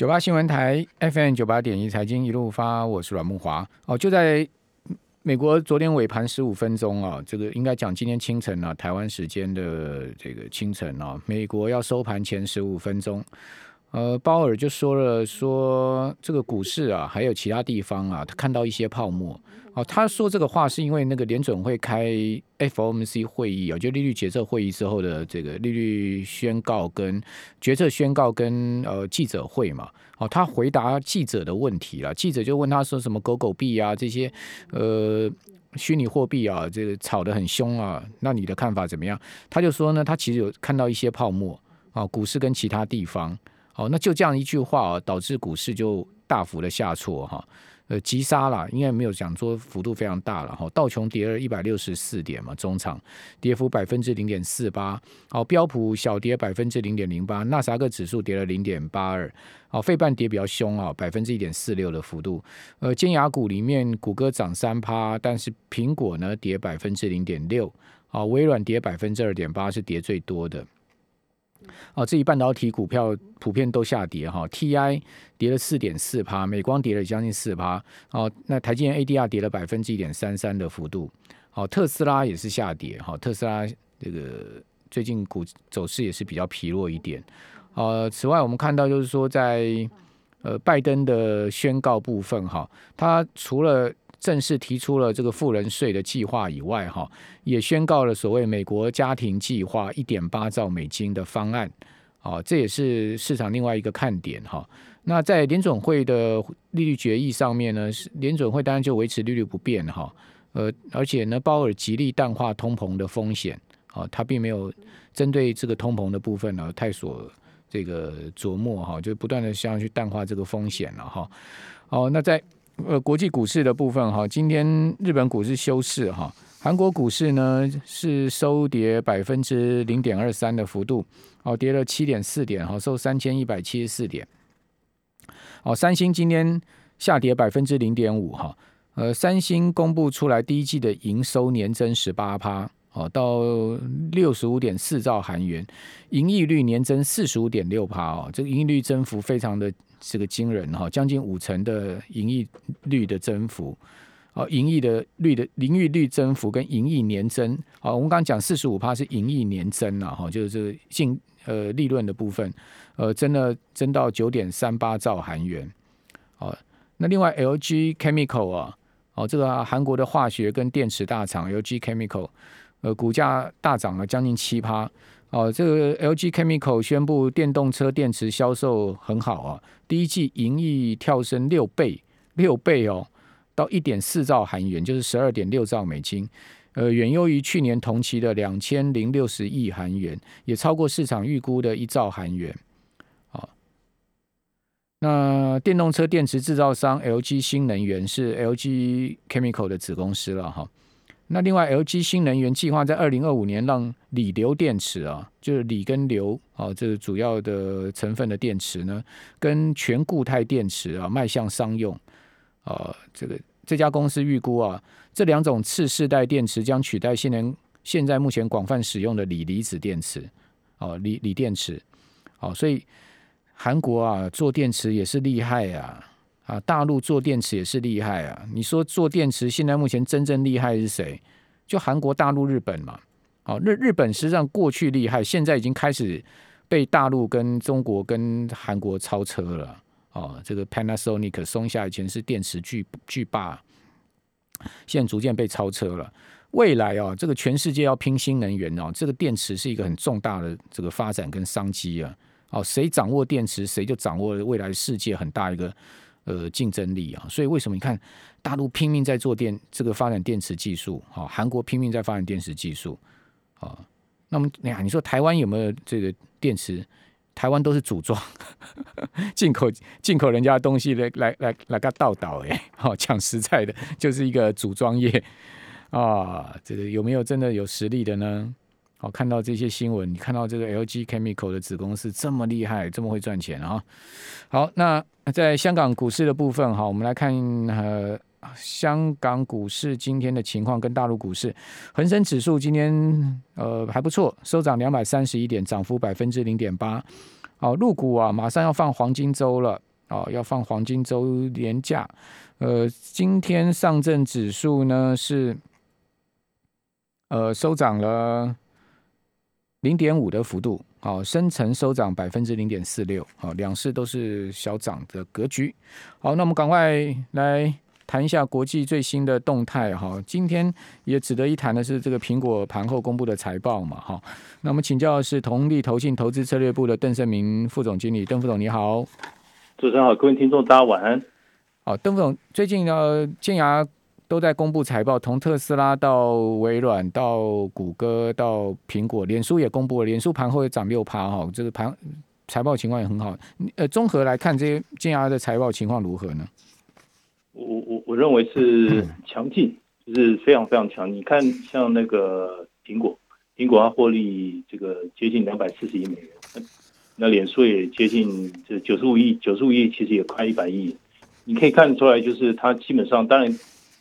九八新闻台 FM 九八点一财经一路发，我是阮木华。哦，就在美国昨天尾盘十五分钟啊，这个应该讲今天清晨啊，台湾时间的这个清晨啊，美国要收盘前十五分钟。呃，鲍尔就说了，说这个股市啊，还有其他地方啊，他看到一些泡沫。哦，他说这个话是因为那个联准会开 FOMC 会议啊，就利率决策会议之后的这个利率宣告跟决策宣告跟呃记者会嘛。哦，他回答记者的问题了，记者就问他说什么狗狗币啊这些呃虚拟货币啊，这个炒得很凶啊，那你的看法怎么样？他就说呢，他其实有看到一些泡沫啊，股市跟其他地方。哦，那就这样一句话啊，导致股市就大幅的下挫哈，呃，急杀了，应该没有讲说幅度非常大了哈。道琼跌了一百六十四点嘛，中场跌幅百分之零点四八。好，标普小跌百分之零点零八，纳斯达克指数跌了零点八二。好，费半跌比较凶啊，百分之一点四六的幅度。呃，尖牙股里面，谷歌涨三趴，但是苹果呢跌百分之零点六。啊，微软跌百分之二点八，是跌最多的。哦，这一半导体股票普遍都下跌哈，TI 跌了四点四趴，美光跌了将近四趴。哦，那台积电 ADR 跌了百分之一点三三的幅度。哦，特斯拉也是下跌哈，特斯拉这个最近股走势也是比较疲弱一点。呃，此外我们看到就是说在呃拜登的宣告部分哈，他除了正式提出了这个富人税的计划以外，哈，也宣告了所谓美国家庭计划一点八兆美金的方案，啊，这也是市场另外一个看点哈。那在联准会的利率决议上面呢，联准会当然就维持利率不变哈，呃，而且呢，鲍尔极力淡化通膨的风险，啊，他并没有针对这个通膨的部分呢太所这个琢磨哈，就不断的想要去淡化这个风险了哈。哦，那在呃，国际股市的部分哈，今天日本股市休市哈，韩国股市呢是收跌百分之零点二三的幅度，哦，跌了七点四点哈，收三千一百七十四点。哦，三星今天下跌百分之零点五哈，呃，三星公布出来第一季的营收年增十八趴，哦，到六十五点四兆韩元，盈利率年增四十五点六趴哦，这个盈利率增幅非常的。这个惊人哈，将近五成的盈利率的增幅，哦，盈利的率的盈利率增幅跟盈利年增，好，我们刚刚讲四十五趴是盈利年增了哈，就是这个净呃利润的部分，呃，增了增到九点三八兆韩元，哦，那另外 LG Chemical 啊，哦，这个韩国的化学跟电池大厂 LG Chemical，呃，股价大涨了将近七趴。哦，这个 LG Chemical 宣布电动车电池销售很好啊，第一季盈利跳升六倍，六倍哦，到一点四兆韩元，就是十二点六兆美金，呃，远优于去年同期的两千零六十亿韩元，也超过市场预估的一兆韩元。啊，那电动车电池制造商 LG 新能源是 LG Chemical 的子公司了哈。那另外，LG 新能源计划在二零二五年让锂硫电池啊，就是锂跟硫啊，这个主要的成分的电池呢，跟全固态电池啊迈向商用啊。这个这家公司预估啊，这两种次世代电池将取代现年现在目前广泛使用的锂离子电池哦，锂锂电池哦，所以韩国啊做电池也是厉害啊。啊，大陆做电池也是厉害啊！你说做电池，现在目前真正厉害是谁？就韩国、大陆、日本嘛。哦，日日本实际上过去厉害，现在已经开始被大陆跟中国跟韩国超车了。哦，这个 Panasonic 松下以前是电池巨巨霸，现在逐渐被超车了。未来啊，这个全世界要拼新能源哦，这个电池是一个很重大的这个发展跟商机啊。哦，谁掌握电池，谁就掌握了未来世界很大一个。呃，竞争力啊，所以为什么你看大陆拼命在做电这个发展电池技术，好，韩国拼命在发展电池技术，啊，那么哎呀，你说台湾有没有这个电池？台湾都是组装，进口进口人家的东西来来来来个倒倒哎，好 讲实在的，就是一个组装业啊，这个有没有真的有实力的呢？好，看到这些新闻，你看到这个 LG Chemical 的子公司这么厉害，这么会赚钱啊！好，那在香港股市的部分，哈，我们来看呃香港股市今天的情况跟大陆股市，恒生指数今天呃还不错，收涨两百三十一点，涨幅百分之零点八。好，入股啊，马上要放黄金周了哦，要放黄金周连假。呃，今天上证指数呢是呃收涨了零点五的幅度，好，深成收涨百分之零点四六，好，两市都是小涨的格局。好，那我们赶快来。谈一下国际最新的动态哈，今天也值得一谈的是这个苹果盘后公布的财报嘛哈。那我们请教的是同力投信投资策略部的邓胜明副总经理，邓副总你好，主持人好，各位听众大家晚安。好，邓副总最近呢，建牙都在公布财报，从特斯拉到微软到谷歌到苹果，脸书也公布了，脸书盘后也涨六趴哈，这个盘财报情况也很好。呃，综合来看，这些建牙的财报情况如何呢？我我我认为是强劲，就是非常非常强。你看，像那个苹果，苹果它获利这个接近两百四十亿美元，那脸书也接近这九十五亿，九十五亿其实也快一百亿。你可以看得出来，就是它基本上，当然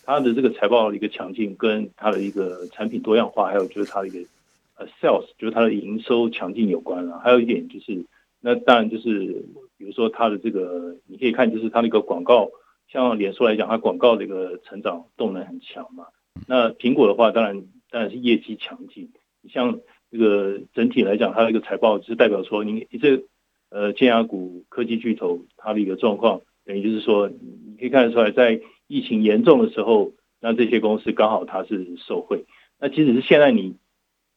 它的这个财报的一个强劲，跟它的一个产品多样化，还有就是它的一个呃 sales，就是它的营收强劲有关了。还有一点就是，那当然就是比如说它的这个，你可以看就是它那个广告。像脸书来讲，它广告的一个成长动能很强嘛。那苹果的话，当然当然是业绩强劲。你像这个整体来讲，它的一个财报是代表说，你这呃尖牙股科技巨头它的一个状况，等于就是说，你可以看得出来，在疫情严重的时候，那这些公司刚好它是受惠。那即使是现在你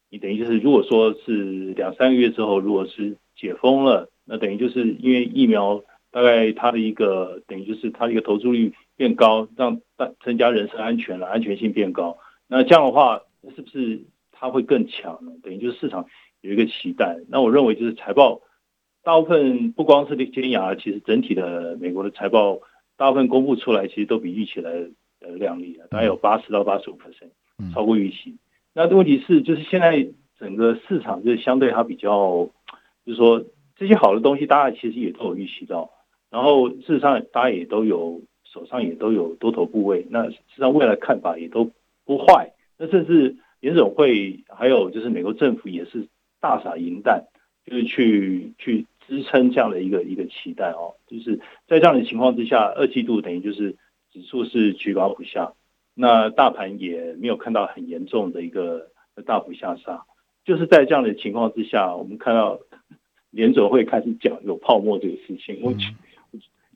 你等于就是，如果说是两三个月之后，如果是解封了，那等于就是因为疫苗。大概它的一个等于就是它的一个投注率变高，让大增加人身安全了，安全性变高。那这样的话，是不是它会更强呢？等于就是市场有一个期待。那我认为就是财报大部分不光是尖牙，其实整体的美国的财报大部分公布出来，其实都比预期来呃靓丽啊大概有八十到八十五 percent，超过预期。那问题是就是现在整个市场就是相对它比较，就是说这些好的东西，大家其实也都有预期到。然后事实上，大家也都有手上也都有多头部位，那实际上未来看法也都不坏。那甚至联总会还有就是美国政府也是大撒银弹，就是去去支撑这样的一个一个期待哦。就是在这样的情况之下，二季度等于就是指数是居高不下，那大盘也没有看到很严重的一个大幅下杀。就是在这样的情况之下，我们看到 联总会开始讲有泡沫这个事情，我。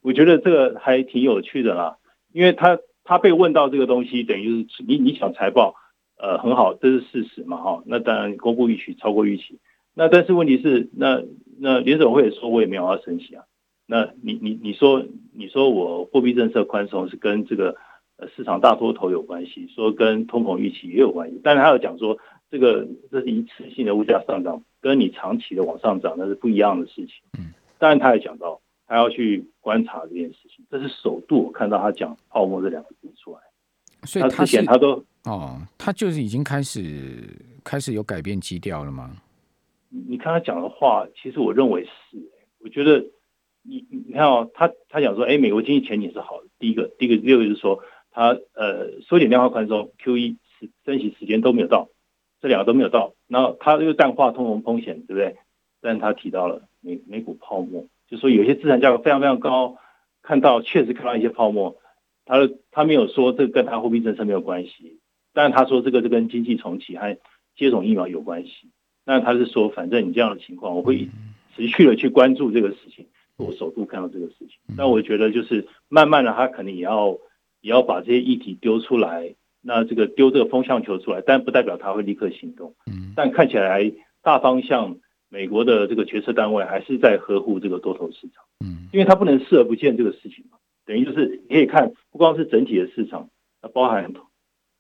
我觉得这个还挺有趣的啦，因为他他被问到这个东西，等于就是你你想财报，呃很好，这是事实嘛哈，那当然公布预期超过预期，那但是问题是，那那联总会也说我也没有要升息啊，那你你你说你说我货币政策宽松是跟这个呃市场大多头有关系，说跟通膨预期也有关系，但是他有讲说这个这是一次性的物价上涨，跟你长期的往上涨那是不一样的事情，嗯，当然他也讲到。他要去观察这件事情，这是首度我看到他讲“泡沫”这两个字出来。所以之前他都哦，他就是已经开始开始有改变基调了吗？你看他讲的话，其实我认为是。我觉得你你看哦，他他讲说，哎，美国经济前景是好的。第一个，第一个，第二个就是说，他呃缩减量化宽松，QE 是升息时间都没有到，这两个都没有到。然后他又淡化通膨风险，对不对？但是他提到了美美股泡沫。就说有些资产价格非常非常高，看到确实看到一些泡沫，他他没有说这个跟他货币政策没有关系，但是他说这个是跟经济重启和接种疫苗有关系。那他是说，反正你这样的情况，我会持续的去关注这个事情，我首度看到这个事情。那我觉得就是慢慢的，他可能也要也要把这些议题丢出来，那这个丢这个风向球出来，但不代表他会立刻行动。但看起来大方向。美国的这个决策单位还是在呵护这个多头市场，嗯，因为他不能视而不见这个事情嘛，等于就是你可以看，不光是整体的市场，它包含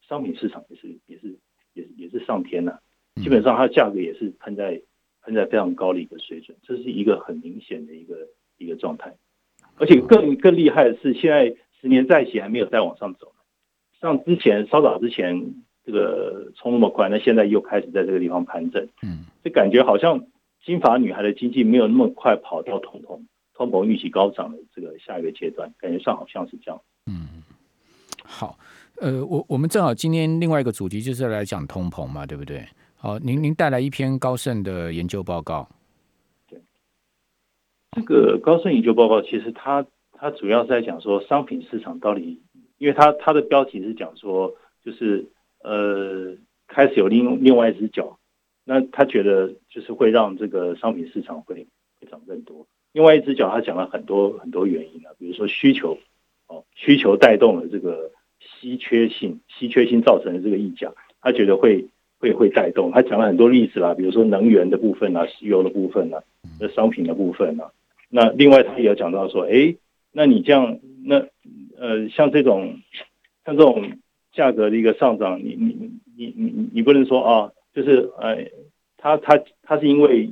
商品市场也是也是也也是上天了，基本上它的价格也是喷在喷在非常高的一个水准，这是一个很明显的一个一个状态，而且更更厉害的是，现在十年债息还没有再往上走，像之前稍早之前这个冲那么快，那现在又开始在这个地方盘整，嗯，就感觉好像。金发女孩的经济没有那么快跑到通膨，通膨预期高涨的这个下一个阶段，感觉上好像是这样。嗯，好，呃，我我们正好今天另外一个主题就是来讲通膨嘛，对不对？好，您您带来一篇高盛的研究报告。对，这个高盛研究报告其实它它主要是在讲说商品市场到底，因为它它的标题是讲说，就是呃开始有另另外一只脚，那他觉得就是会让这个商品市场会会涨更多。另外一只脚，他讲了很多很多原因啊，比如说需求，哦，需求带动了这个稀缺性，稀缺性造成的这个溢价，他觉得会会会带动。他讲了很多例子啦，比如说能源的部分啊，石油的部分啊，那商品的部分啊。那另外他也有讲到说，哎，那你这样，那呃，像这种像这种价格的一个上涨，你你你你你你不能说啊，就是呃，他他他是因为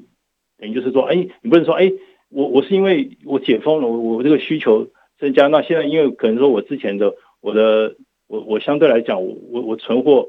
等于就是说，哎，你不能说，哎。我我是因为我解封了，我我这个需求增加，那现在因为可能说我之前的我的我我相对来讲，我我我存货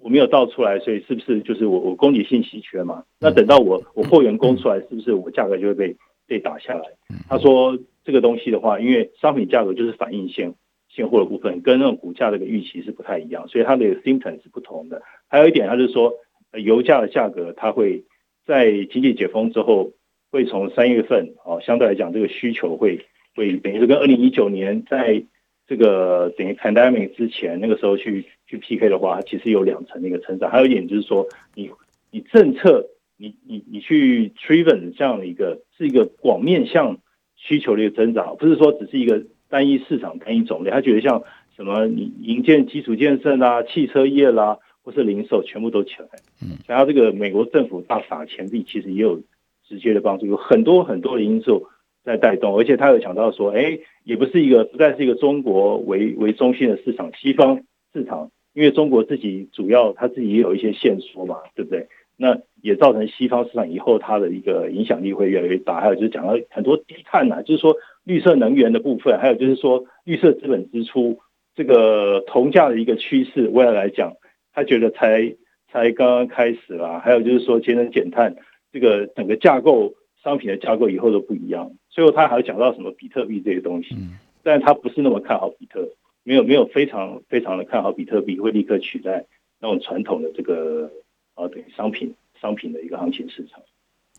我没有倒出来，所以是不是就是我我供给性稀缺嘛？那等到我我货源供出来，是不是我价格就会被被打下来？他说这个东西的话，因为商品价格就是反映现现货的部分，跟那种股价这个预期是不太一样，所以它的 symptom 是不同的。还有一点，他是说油价的价格，它会在经济解封之后。会从三月份哦，相对来讲，这个需求会会等于是跟二零一九年在这个等于 pandemic 之前那个时候去去 PK 的话，它其实有两层的一个成长。还有一点就是说，你你政策你你你去 driven 这样的一个是一个广面向需求的一个增长，不是说只是一个单一市场单一种类。他觉得像什么你营建基础建设啦、汽车业啦，或是零售，全部都起来。嗯，然后这个美国政府大撒钱币，其实也有。直接的帮助有很多很多的因素在带动，而且他有讲到说，哎，也不是一个不再是一个中国为为中心的市场，西方市场，因为中国自己主要他自己也有一些限缩嘛，对不对？那也造成西方市场以后它的一个影响力会越来越大。还有就是讲到很多低碳呐，就是说绿色能源的部分，还有就是说绿色资本支出这个同价的一个趋势，未来来讲，他觉得才才刚刚开始啦。还有就是说节能减碳。这个整个架构商品的架构以后都不一样，最后他还讲到什么比特币这些东西，但他不是那么看好比特，没有没有非常非常的看好比特币会立刻取代那种传统的这个啊等于商品商品的一个行情市场。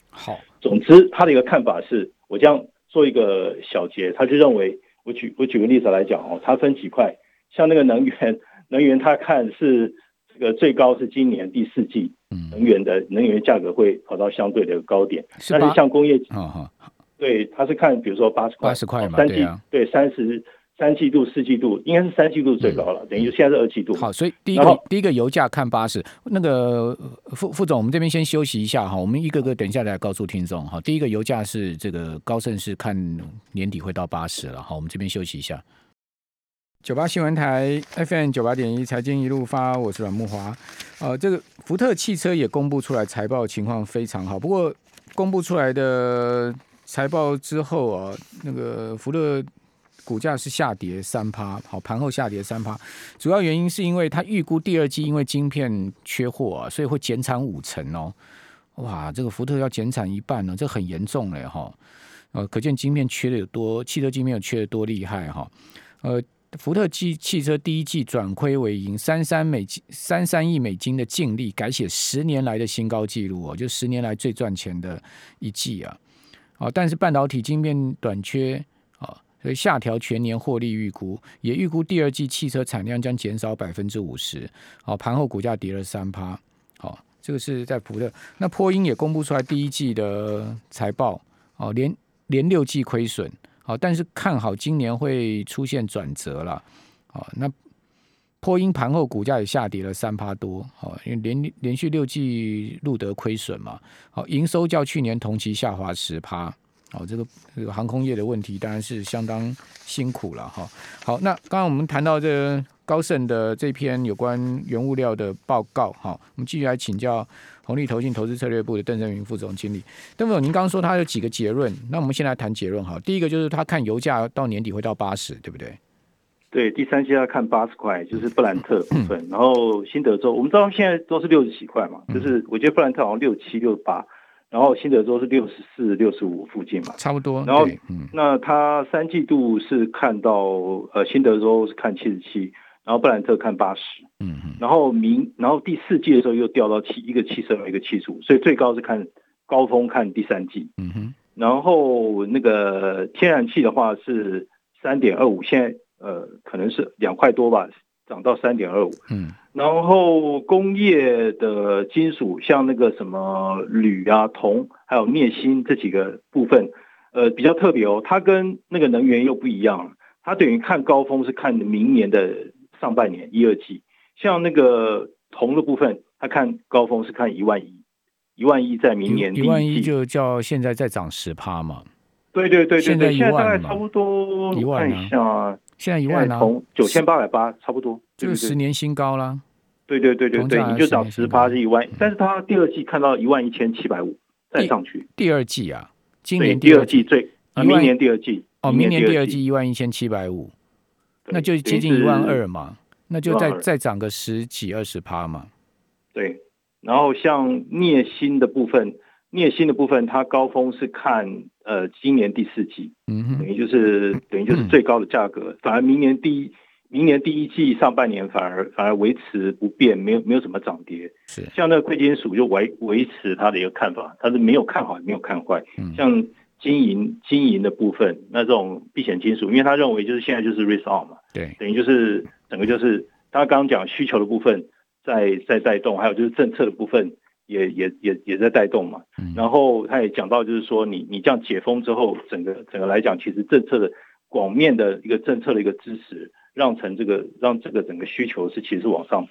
好，总之他的一个看法是，我这样做一个小结，他就认为，我举我举个例子来讲哦，他分几块，像那个能源 能源，他看是。这个最高是今年第四季，能源的能源价格会跑到相对的高点。但是像工业，对，他是看比如说八十块，八十块嘛，三季对三十三季度、四季度应该是三季度最高了，等于现在是二季度。好，所以第一个第一个油价看八十，那个副副总，我们这边先休息一下哈，我们一个个等一下来告诉听众哈。第一个油价是这个高盛是看年底会到八十了，好，我们这边休息一下。九八新闻台 FM 九八点一财经一路发，我是阮木华。呃，这个福特汽车也公布出来财报情况非常好，不过公布出来的财报之后啊，那个福特股价是下跌三趴，好盘后下跌三趴，主要原因是因为它预估第二季因为晶片缺货啊，所以会减产五成哦。哇，这个福特要减产一半呢，这很严重嘞哈。呃，可见晶片缺的有多，汽车晶片有缺的多厉害哈。呃。福特汽汽车第一季转亏为盈，三三美金三三亿美金的净利，改写十年来的新高纪录哦，就十年来最赚钱的一季啊！哦，但是半导体晶片短缺，所以下调全年获利预估，也预估第二季汽车产量将减少百分之五十。好，盘后股价跌了三趴。好，这个是在福特。那波音也公布出来第一季的财报，哦，连连六季亏损。好，但是看好今年会出现转折了。好，那波音盘后股价也下跌了三趴多。好，因为连连续六季录得亏损嘛。好，营收较去年同期下滑十趴。好，这个这个航空业的问题当然是相当辛苦了哈。好，那刚刚我们谈到这高盛的这篇有关原物料的报告，哈，我们继续来请教。红利投信投资策略部的邓振云副总经理，邓总，您刚刚说他有几个结论，那我们先来谈结论哈。第一个就是他看油价到年底会到八十，对不对？对，第三季要看八十块，就是布兰特部分。然后新德州，我们知道现在都是六十几块嘛，就是我觉得布兰特好像六七六八，然后新德州是六十四六十五附近嘛，差不多。然后，那他三季度是看到呃新德州是看七十七。然后布兰特看八十，嗯嗯，然后明，然后第四季的时候又掉到七，一个七十二，一个七十五，所以最高是看高峰看第三季，嗯哼，然后那个天然气的话是三点二五，现在呃可能是两块多吧，涨到三点二五。嗯，然后工业的金属，像那个什么铝啊、铜，还有镍锌这几个部分，呃，比较特别哦。它跟那个能源又不一样，它等于看高峰是看明年的上半年一二季。像那个铜的部分，它看高峰是看一万一，一万一在明年一万一就叫现在在涨十趴嘛。对对对对，现在现在大概差不多一万看一下，现在一万啊，从九千八百八差不多，就是十年新高啦。对对对对对，你就涨十八是一万，但是它第二季看到一万一千七百五再上去。第二季啊，今年第二季最，明年第二季哦，明年第二季一万一千七百五，那就接近一万二嘛，那就再再涨个十几二十趴嘛。对，然后像镍锌的部分。镍锌的部分，它高峰是看呃今年第四季，嗯等于就是等于就是最高的价格，反而明年第一明年第一季上半年反而反而维持不变，没有没有什么涨跌。是像那个贵金属就维维持它的一个看法，它是没有看好也没有看坏。像金银金银的部分，那这种避险金属，因为他认为就是现在就是 risk on 嘛，对，等于就是整个就是他刚刚讲需求的部分在在带动，还有就是政策的部分。也也也也在带动嘛，然后他也讲到，就是说你你这样解封之后，整个整个来讲，其实政策的广面的一个政策的一个支持，让成这个让这个整个需求是其实往上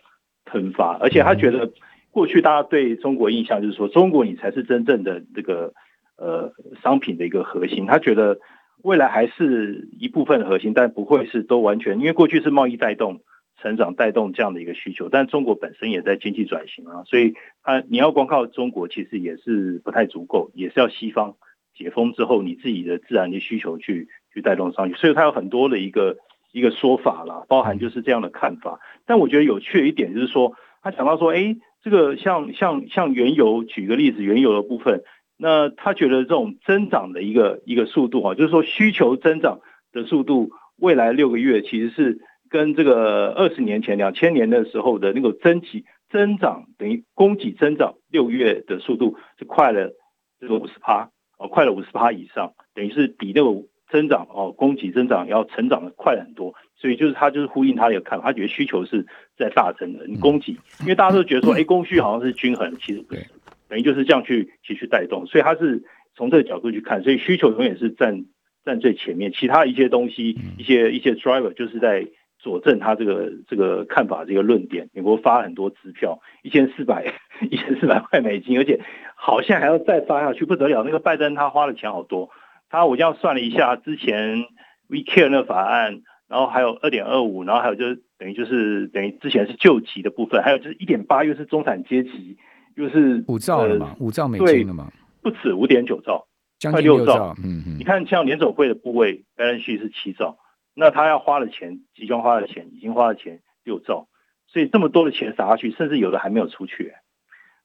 喷发，而且他觉得过去大家对中国印象就是说中国你才是真正的这个呃商品的一个核心，他觉得未来还是一部分核心，但不会是都完全，因为过去是贸易带动。成长带动这样的一个需求，但中国本身也在经济转型啊，所以它你要光靠中国其实也是不太足够，也是要西方解封之后你自己的自然的需求去去带动上去，所以它有很多的一个一个说法啦，包含就是这样的看法。但我觉得有趣的一点就是说，他讲到说，哎，这个像像像原油，举个例子，原油的部分，那他觉得这种增长的一个一个速度啊，就是说需求增长的速度，未来六个月其实是。跟这个二十年前两千年的时候的那个增级增长等于供给增长六月的速度是快了这个五十趴哦，快了五十趴以上，等于是比那个增长哦供给增长要成长的快很多，所以就是他就是呼应他的看法，他觉得需求是在大增的，你供给因为大家都觉得说哎供需好像是均衡，其实不是，等于就是这样去去去带动，所以他是从这个角度去看，所以需求永远是占占最前面，其他一些东西一些一些 driver 就是在。佐证他这个这个看法这个论点，美国发很多支票，一千四百 一千四百块美金，而且好像还要再发下去，不得了。那个拜登他花的钱好多，他我这样算了一下，之前 We Care 那个法案，然后还有二点二五，然后还有就是等于就是等于之前是救急的部分，还有就是一点八又是中产阶级，又是五兆了嘛，五兆美金了嘛，不止五点九兆，将近六兆。嗯嗯，你看像联总会的部位，balance sheet 是七兆。那他要花的钱，集中花的钱，已经花的钱六兆，所以这么多的钱撒下去，甚至有的还没有出去。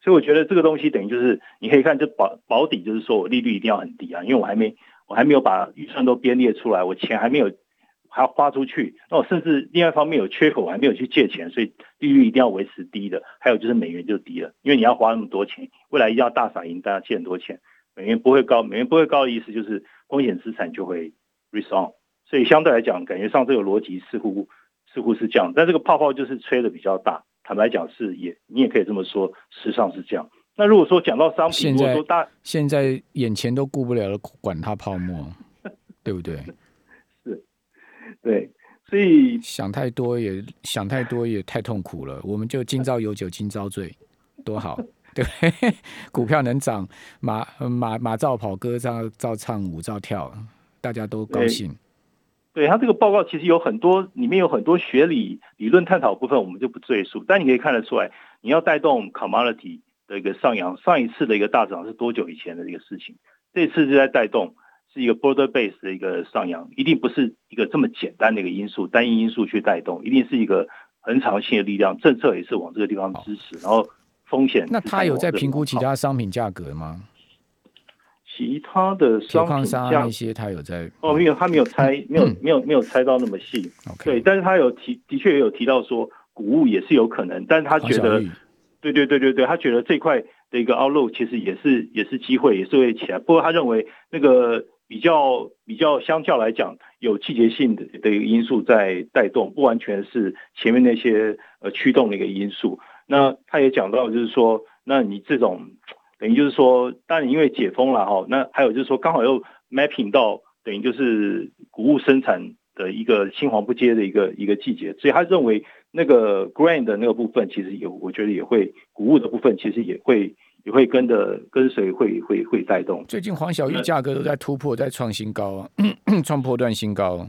所以我觉得这个东西等于就是，你可以看这保保底，就是说我利率一定要很低啊，因为我还没我还没有把预算都编列出来，我钱还没有还要花出去，那我甚至另外一方面有缺口，我还没有去借钱，所以利率一定要维持低的。还有就是美元就低了，因为你要花那么多钱，未来一定要大撒银，大家借很多钱，美元不会高，美元不会高的意思就是风险资产就会 r e s o n 所以相对来讲，感觉上这个逻辑似乎似乎是这样，但这个泡泡就是吹的比较大。坦白讲是也，你也可以这么说，事实上是这样。那如果说讲到商品，如果说大现在眼前都顾不了了，管它泡沫，对不对？是，对，所以想太多也想太多也太痛苦了。我们就今朝有酒今朝醉，多好，对，股票能涨，马马马照跑，歌照照唱，舞照跳，大家都高兴。对他这个报告其实有很多，里面有很多学理理论探讨部分，我们就不赘述。但你可以看得出来，你要带动 commodity 的一个上扬，上一次的一个大涨是多久以前的一个事情？这次是在带动，是一个 border base 的一个上扬，一定不是一个这么简单的一个因素，单一因素去带动，一定是一个很长性的力量，政策也是往这个地方支持，然后风险。那他有在评估其他商品价格吗？其他的商品像那些，他有在哦，没有，他没有猜，没有，没有，没有猜到那么细。对，但是他有提，的确也有提到说，谷物也是有可能，但是他觉得，对对对对对，他觉得这块的一个 outlook 其实也是也是机会，也是会起来。不过他认为那个比较比较相较来讲有季节性的的一个因素在带动，不完全是前面那些呃驱动的一个因素。那他也讲到，就是说，那你这种等于就是说，当然因为解封了哈，那还有就是说，刚好又 mapping 到等于就是谷物生产的一个青黄不接的一个一个季节，所以他认为那个 grain 的那个部分其实有，我觉得也会谷物的部分其实也会也会跟着跟随会会会带动。最近黄小玉价格都在突破，在创新高啊，创破段新高。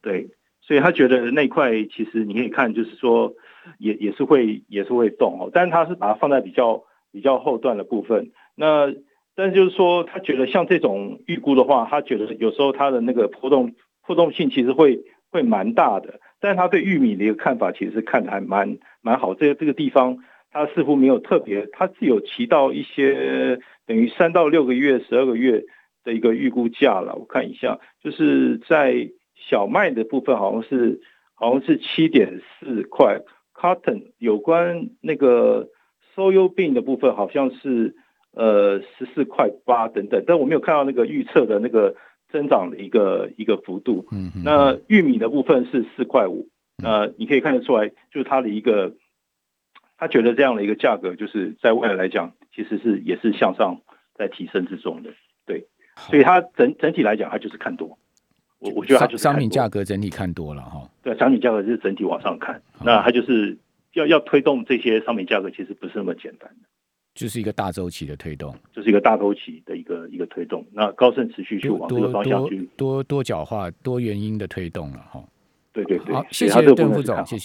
对，所以他觉得那块其实你可以看，就是说。也也是会也是会动哦，但是他是把它放在比较比较后段的部分。那但就是说，他觉得像这种预估的话，他觉得有时候他的那个波动波动性其实会会蛮大的。但他对玉米的一个看法，其实看的还蛮蛮好。这个这个地方，他似乎没有特别，他是有提到一些等于三到六个月、十二个月的一个预估价了。我看一下，就是在小麦的部分，好像是好像是七点四块。Cotton 有关那个 soil bean 的部分好像是呃十四块八等等，但我没有看到那个预测的那个增长的一个一个幅度。嗯，那玉米的部分是四块五，那，你可以看得出来，就是它的一个，他觉得这样的一个价格，就是在未来来讲，其实是也是向上在提升之中的。对，所以它整整体来讲，它就是看多。我我觉得它就是商品价格整体看多了哈。对，商品价格是整体往上看，那它就是要要推动这些商品价格，其实不是那么简单的，就是一个大周期的推动，就是一个大周期的一个一个推动。那高盛持续去往这个方向去多多角化、多原因的推动了哈。对对对，好，谢谢邓副总，谢谢。